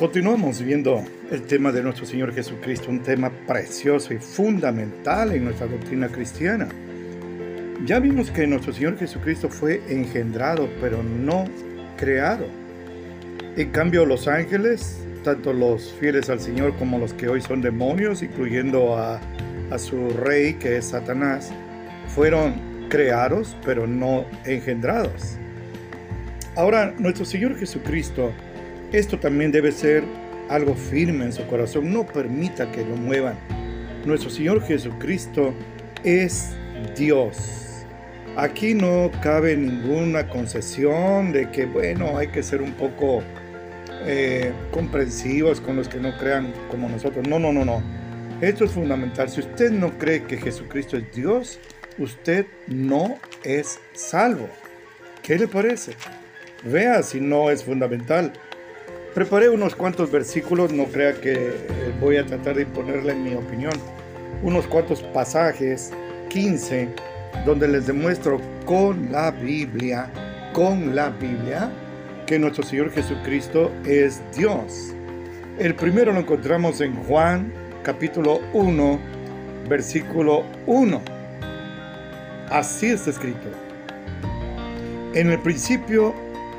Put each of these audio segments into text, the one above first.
Continuamos viendo el tema de nuestro Señor Jesucristo, un tema precioso y fundamental en nuestra doctrina cristiana. Ya vimos que nuestro Señor Jesucristo fue engendrado, pero no creado. En cambio, los ángeles, tanto los fieles al Señor como los que hoy son demonios, incluyendo a, a su rey que es Satanás, fueron creados, pero no engendrados. Ahora, nuestro Señor Jesucristo esto también debe ser algo firme en su corazón. No permita que lo muevan. Nuestro Señor Jesucristo es Dios. Aquí no cabe ninguna concesión de que, bueno, hay que ser un poco eh, comprensivos con los que no crean como nosotros. No, no, no, no. Esto es fundamental. Si usted no cree que Jesucristo es Dios, usted no es salvo. ¿Qué le parece? Vea si no es fundamental. Preparé unos cuantos versículos, no crea que eh, voy a tratar de imponerle mi opinión. Unos cuantos pasajes, 15, donde les demuestro con la Biblia, con la Biblia, que nuestro Señor Jesucristo es Dios. El primero lo encontramos en Juan capítulo 1, versículo 1. Así está escrito. En el principio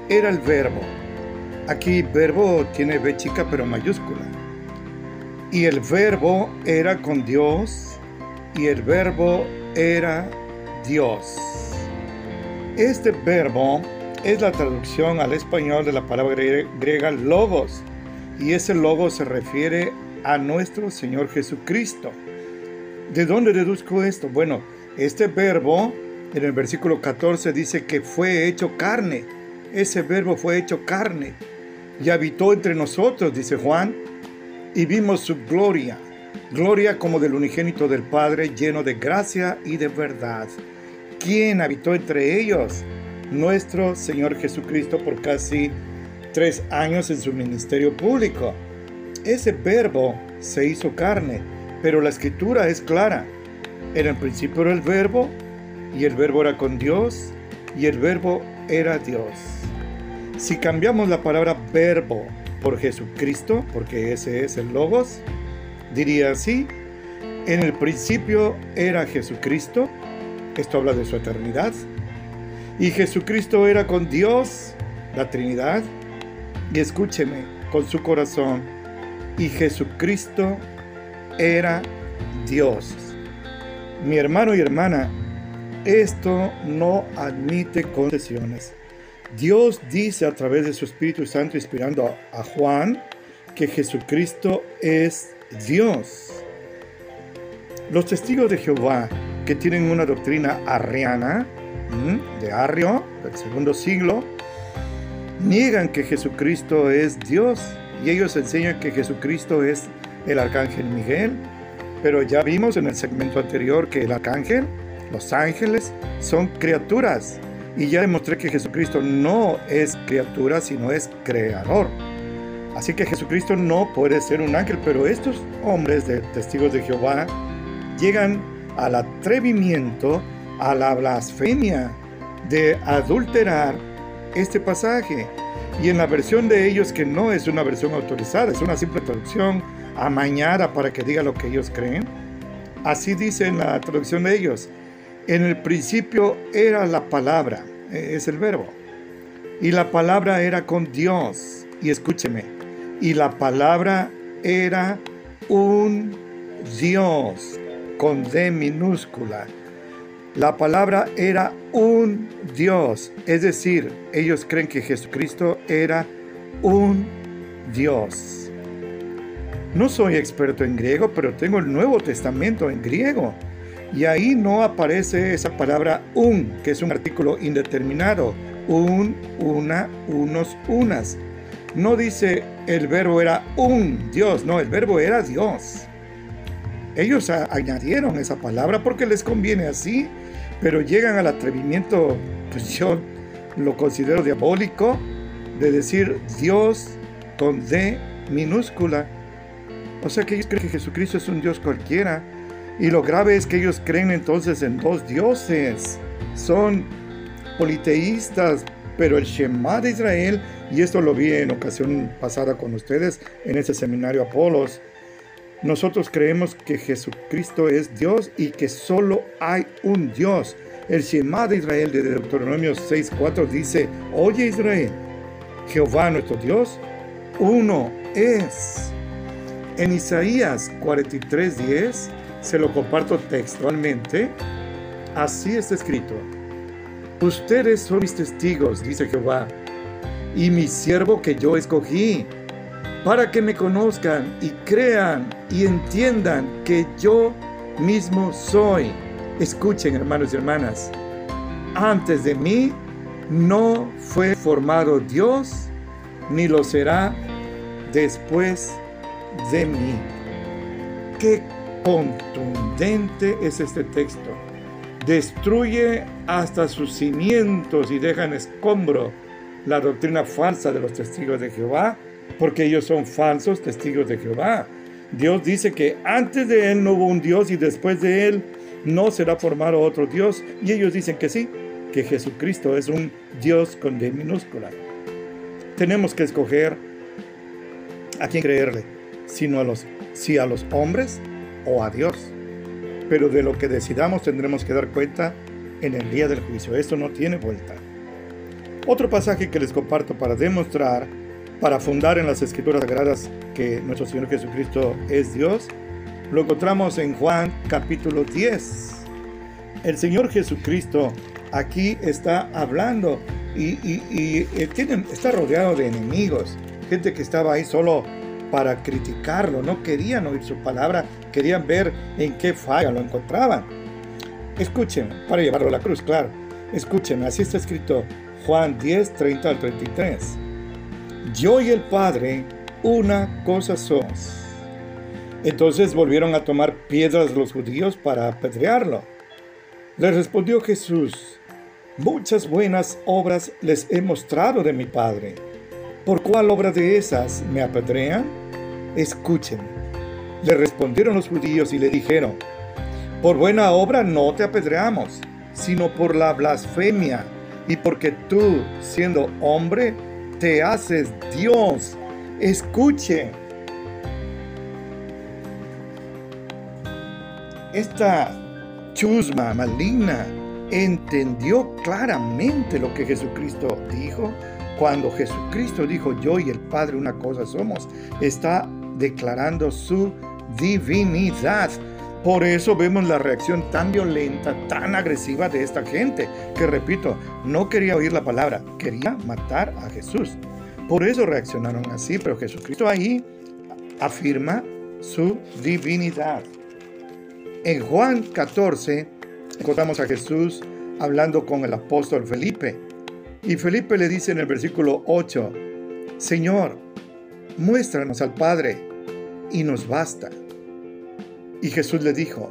era el verbo Aquí verbo tiene B chica pero mayúscula. Y el verbo era con Dios y el verbo era Dios. Este verbo es la traducción al español de la palabra griega logos y ese logo se refiere a nuestro Señor Jesucristo. ¿De dónde deduzco esto? Bueno, este verbo en el versículo 14 dice que fue hecho carne. Ese verbo fue hecho carne y habitó entre nosotros, dice Juan, y vimos su gloria, gloria como del unigénito del Padre, lleno de gracia y de verdad. ¿Quién habitó entre ellos? Nuestro Señor Jesucristo por casi tres años en su ministerio público. Ese verbo se hizo carne, pero la escritura es clara. En el principio era el verbo, y el verbo era con Dios, y el verbo era Dios. Si cambiamos la palabra verbo por Jesucristo, porque ese es el logos, diría así, en el principio era Jesucristo, esto habla de su eternidad, y Jesucristo era con Dios, la Trinidad, y escúcheme, con su corazón, y Jesucristo era Dios. Mi hermano y hermana, esto no admite concesiones. Dios dice a través de su Espíritu Santo, inspirando a, Juan, que Jesucristo es Dios. Los testigos de Jehová, que tienen una doctrina arriana, de Arrio, del segundo siglo, niegan que Jesucristo es Dios y ellos enseñan que Jesucristo es el arcángel Miguel. Pero ya vimos en el segmento anterior que el arcángel, los ángeles, son criaturas y ya demostré que Jesucristo no es criatura, sino es creador. Así que Jesucristo no puede ser un ángel, pero estos hombres de testigos de Jehová llegan al atrevimiento, a la blasfemia de adulterar este pasaje. Y en la versión de ellos, que no es una versión autorizada, es una simple traducción amañada para que diga lo que ellos creen, así dice en la traducción de ellos, en el principio era la palabra, e, es el verbo. Y la palabra era con Dios. Y escúcheme, y la palabra era un Dios con D minúscula. La palabra era un Dios, es decir, ellos creen que Jesucristo era un Dios. No soy experto en griego, pero tengo el Nuevo Testamento en griego. Y ahí no aparece esa palabra un, que es un artículo indeterminado. Un, una, unos, unas. No dice el verbo era un Dios, no, el verbo era Dios. Ellos añadieron esa palabra porque les conviene así, pero llegan al atrevimiento, pues yo lo considero diabólico, de decir Dios con D minúscula. O sea que ellos creen que Jesucristo es un Dios cualquiera y lo grave es que ellos creen entonces en dos dioses. Son politeístas pero el Shema de Israel, y esto lo vi en ocasión pasada con ustedes en ese seminario Apolos, nosotros creemos que Jesucristo es Dios y que solo hay un Dios. El Shema de Israel de Deuteronomio 6.4 dice, oye Israel, Jehová nuestro Dios, uno es. En Isaías 43.10, se lo comparto textualmente, así está escrito. Ustedes son mis testigos, dice Jehová, y mi siervo que yo escogí, para que me conozcan y crean y entiendan que yo mismo soy. Escuchen, hermanos y hermanas, antes de mí no fue formado Dios, ni lo será después de mí. Qué contundente es este texto destruye hasta sus cimientos y deja en escombro la doctrina falsa de los testigos de Jehová, porque ellos son falsos testigos de Jehová. Dios dice que antes de él no hubo un Dios y después de él no será formado otro Dios. Y ellos dicen que sí, que Jesucristo es un Dios con D minúscula. Tenemos que escoger a quién creerle, sino a los, si a los hombres o a Dios pero de lo que decidamos tendremos que dar cuenta en el día del juicio. Esto no tiene vuelta. Otro pasaje que les comparto para demostrar, para fundar en las escrituras sagradas que nuestro Señor Jesucristo es Dios, lo encontramos en Juan capítulo 10. El Señor Jesucristo aquí está hablando y, y, está rodeado de enemigos, gente que estaba ahí solo para criticarlo, no querían oír su palabra, querían ver en qué falla lo encontraban. Escuchen, para llevarlo a la cruz, claro. Escuchen, así está escrito Juan 10, 30 al 33. Yo y el Padre, una cosa somos. Entonces volvieron a tomar piedras los judíos para apedrearlo. Le respondió Jesús, muchas buenas obras les he mostrado de mi Padre. ¿Por cuál obra de esas me apedrean? escuchen. Le respondieron los judíos y le dijeron, por buena obra no te apedreamos, sino por la blasfemia y porque tú, siendo hombre, te haces Dios. Escuche. Esta chusma maligna entendió claramente lo que Jesucristo dijo. Cuando Jesucristo dijo, yo y el Padre una cosa somos, está declarando su divinidad. Por eso vemos la reacción tan violenta, tan agresiva de esta gente, que repito, no quería oír la palabra, quería matar a Jesús. Por eso reaccionaron así, pero Jesucristo ahí afirma su divinidad. En Juan 14 encontramos a Jesús hablando con el apóstol Felipe. Y Felipe le dice en el versículo 8, Señor, muéstranos al Padre y nos basta. Y Jesús le dijo,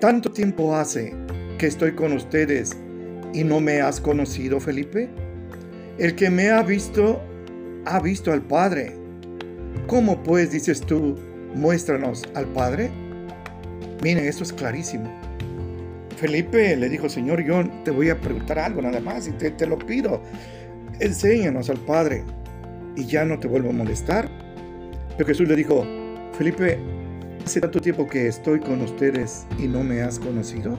¿tanto tiempo hace que estoy con ustedes y no me has conocido, Felipe? El que me ha visto, ha visto al Padre. ¿Cómo pues dices tú, muéstranos al Padre? Miren, esto es clarísimo. Felipe le dijo, Señor, yo te voy a preguntar algo nada más y te, te lo pido. Enséñanos al Padre y ya no te vuelvo a molestar. Pero Jesús le dijo, Felipe, hace tanto tiempo que estoy con ustedes y no me has conocido.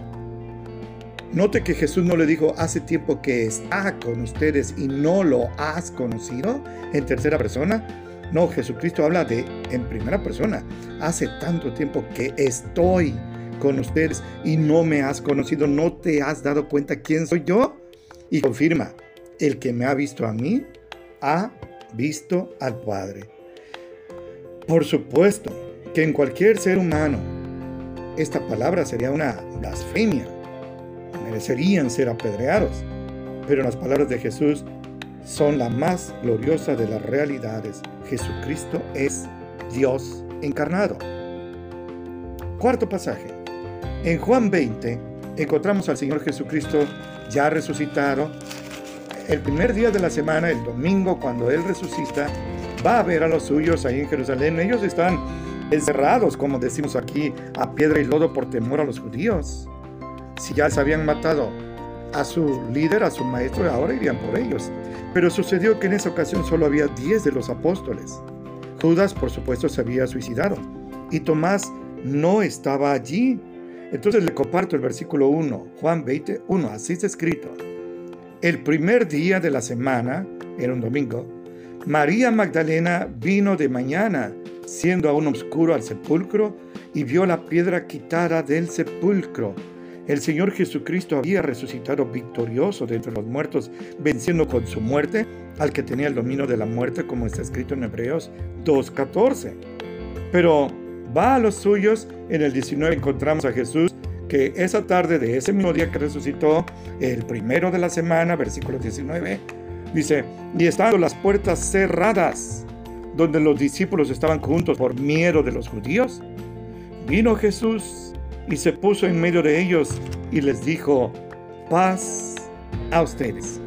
Note que Jesús no le dijo, hace tiempo que está con ustedes y no lo has conocido en tercera persona. No, Jesucristo habla de en primera persona. Hace tanto tiempo que estoy con ustedes y no me has conocido, no te has dado cuenta quién soy yo. Y confirma, el que me ha visto a mí, ha visto al Padre. Por supuesto que en cualquier ser humano esta palabra sería una blasfemia. Merecerían ser apedreados. Pero las palabras de Jesús son la más gloriosa de las realidades. Jesucristo es Dios encarnado. Cuarto pasaje. En Juan 20 encontramos al Señor Jesucristo ya resucitado. El primer día de la semana, el domingo, cuando Él resucita, va a ver a los suyos ahí en Jerusalén. Ellos están encerrados, como decimos aquí, a piedra y lodo por temor a los judíos. Si ya se habían matado a su líder, a su maestro, ahora irían por ellos. Pero sucedió que en esa ocasión solo había 10 de los apóstoles. Judas, por supuesto, se había suicidado y Tomás no estaba allí. Entonces le comparto el versículo 1, Juan 20, 1, así está escrito. El primer día de la semana, era un domingo, María Magdalena vino de mañana, siendo aún oscuro al sepulcro, y vio la piedra quitada del sepulcro. El Señor Jesucristo había resucitado victorioso de entre los muertos, venciendo con su muerte al que tenía el dominio de la muerte, como está escrito en Hebreos 2.14. Pero va a los suyos, en el 19 encontramos a Jesús que esa tarde de ese mismo día que resucitó, el primero de la semana, versículo 19, dice, y estando las puertas cerradas, donde los discípulos estaban juntos por miedo de los judíos, vino Jesús y se puso en medio de ellos y les dijo, paz a ustedes.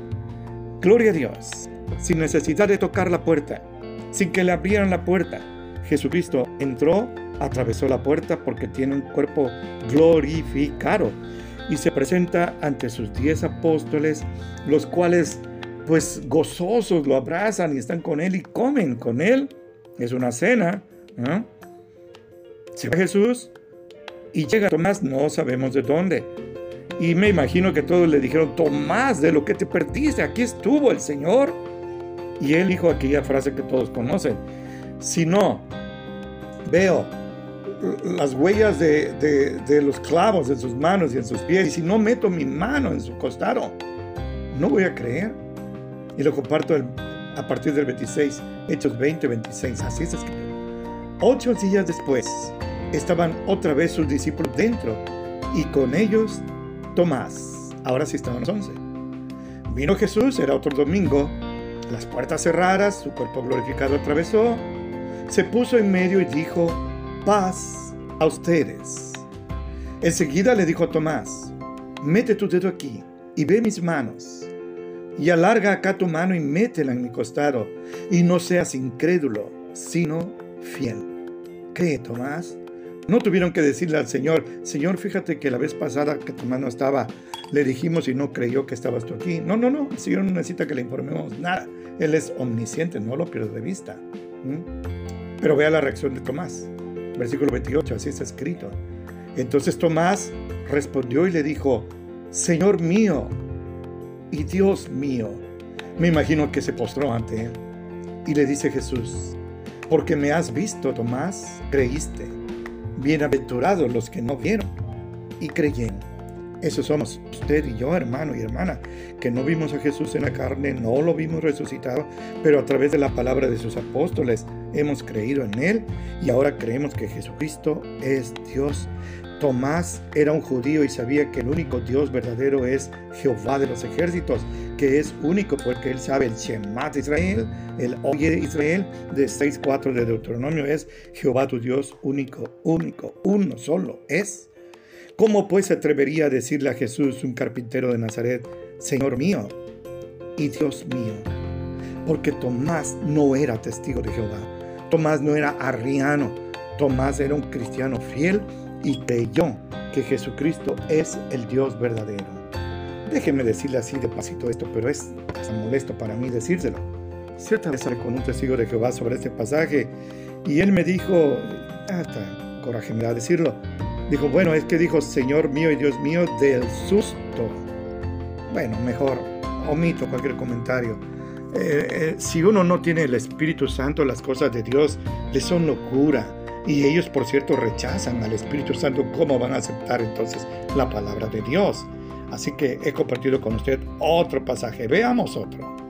Gloria a Dios, sin necesidad de tocar la puerta, sin que le abrieran la puerta. Jesucristo entró, atravesó la puerta porque tiene un cuerpo glorificado y se presenta ante sus diez apóstoles, los cuales pues gozosos lo abrazan y están con él y comen con él. Es una cena. Se ve Jesús y llega Tomás, no sabemos de dónde. Y me imagino que todos le dijeron, Tomás, de lo que te perdiste, aquí estuvo el Señor. Y él dijo aquella frase que todos conocen, si no veo las huellas de, de, los clavos en sus manos y en sus pies, y si no meto mi mano en su costado, no voy a creer. Y lo comparto a partir del 26, Hechos 20, 26, así es escrito. Ocho días después, estaban otra vez sus discípulos dentro y con ellos Tomás. Ahora sí estaban los once. Vino Jesús, era otro domingo, las puertas cerradas, su cuerpo glorificado atravesó, se puso en medio y dijo, paz a ustedes. Enseguida le dijo a Tomás, mete tu dedo aquí y ve mis manos, y alarga acá tu mano y métela en mi costado, y no seas incrédulo, sino fiel. ¿Cree, Tomás? No tuvieron que decirle al Señor, Señor, fíjate que la vez pasada que tu mano estaba, le dijimos y no creyó que estabas tú aquí. No, no, no, el Señor no necesita que le informemos nada. Él es omnisciente, no lo pierdo de vista. Pero vea la reacción de Tomás. Versículo 28, así está escrito. Entonces Tomás respondió y le dijo, Señor mío y Dios mío. Me imagino que se postró ante él. Y le dice Jesús, porque me has visto, Tomás, creíste. Bienaventurados los que no vieron y creyeron. Eso somos usted y yo, hermano y hermana, que no vimos a Jesús en la carne, no lo vimos resucitado, pero a través de la palabra de sus apóstoles hemos creído en Él y ahora creemos que Jesucristo es Dios. Tomás era un judío y sabía que el único Dios verdadero es Jehová de los ejércitos, que es único porque él sabe el Shema de Israel, el Oye de Israel de 6.4 de Deuteronomio es Jehová tu Dios único, único, uno solo es. ¿Cómo pues se atrevería a decirle a Jesús, un carpintero de Nazaret, Señor mío y Dios mío? Porque Tomás no era testigo de Jehová. Tomás no era arriano. Tomás era un cristiano fiel y creyó que Jesucristo es el Dios verdadero. Déjeme decirle así de pasito esto, pero es hasta molesto para mí decírselo. Cierta vez hablé con un testigo de Jehová sobre este pasaje y él me dijo, hasta coraje me da decirlo, dijo, bueno, es que dijo Señor mío y Dios mío del susto. Bueno, mejor omito cualquier comentario. Eh, eh, si uno no tiene el Espíritu Santo, las cosas de Dios le son locura y ellos, por cierto, rechazan al Espíritu Santo. ¿Cómo van a aceptar entonces la palabra de Dios? Así que he compartido con usted otro pasaje. Veamos otro.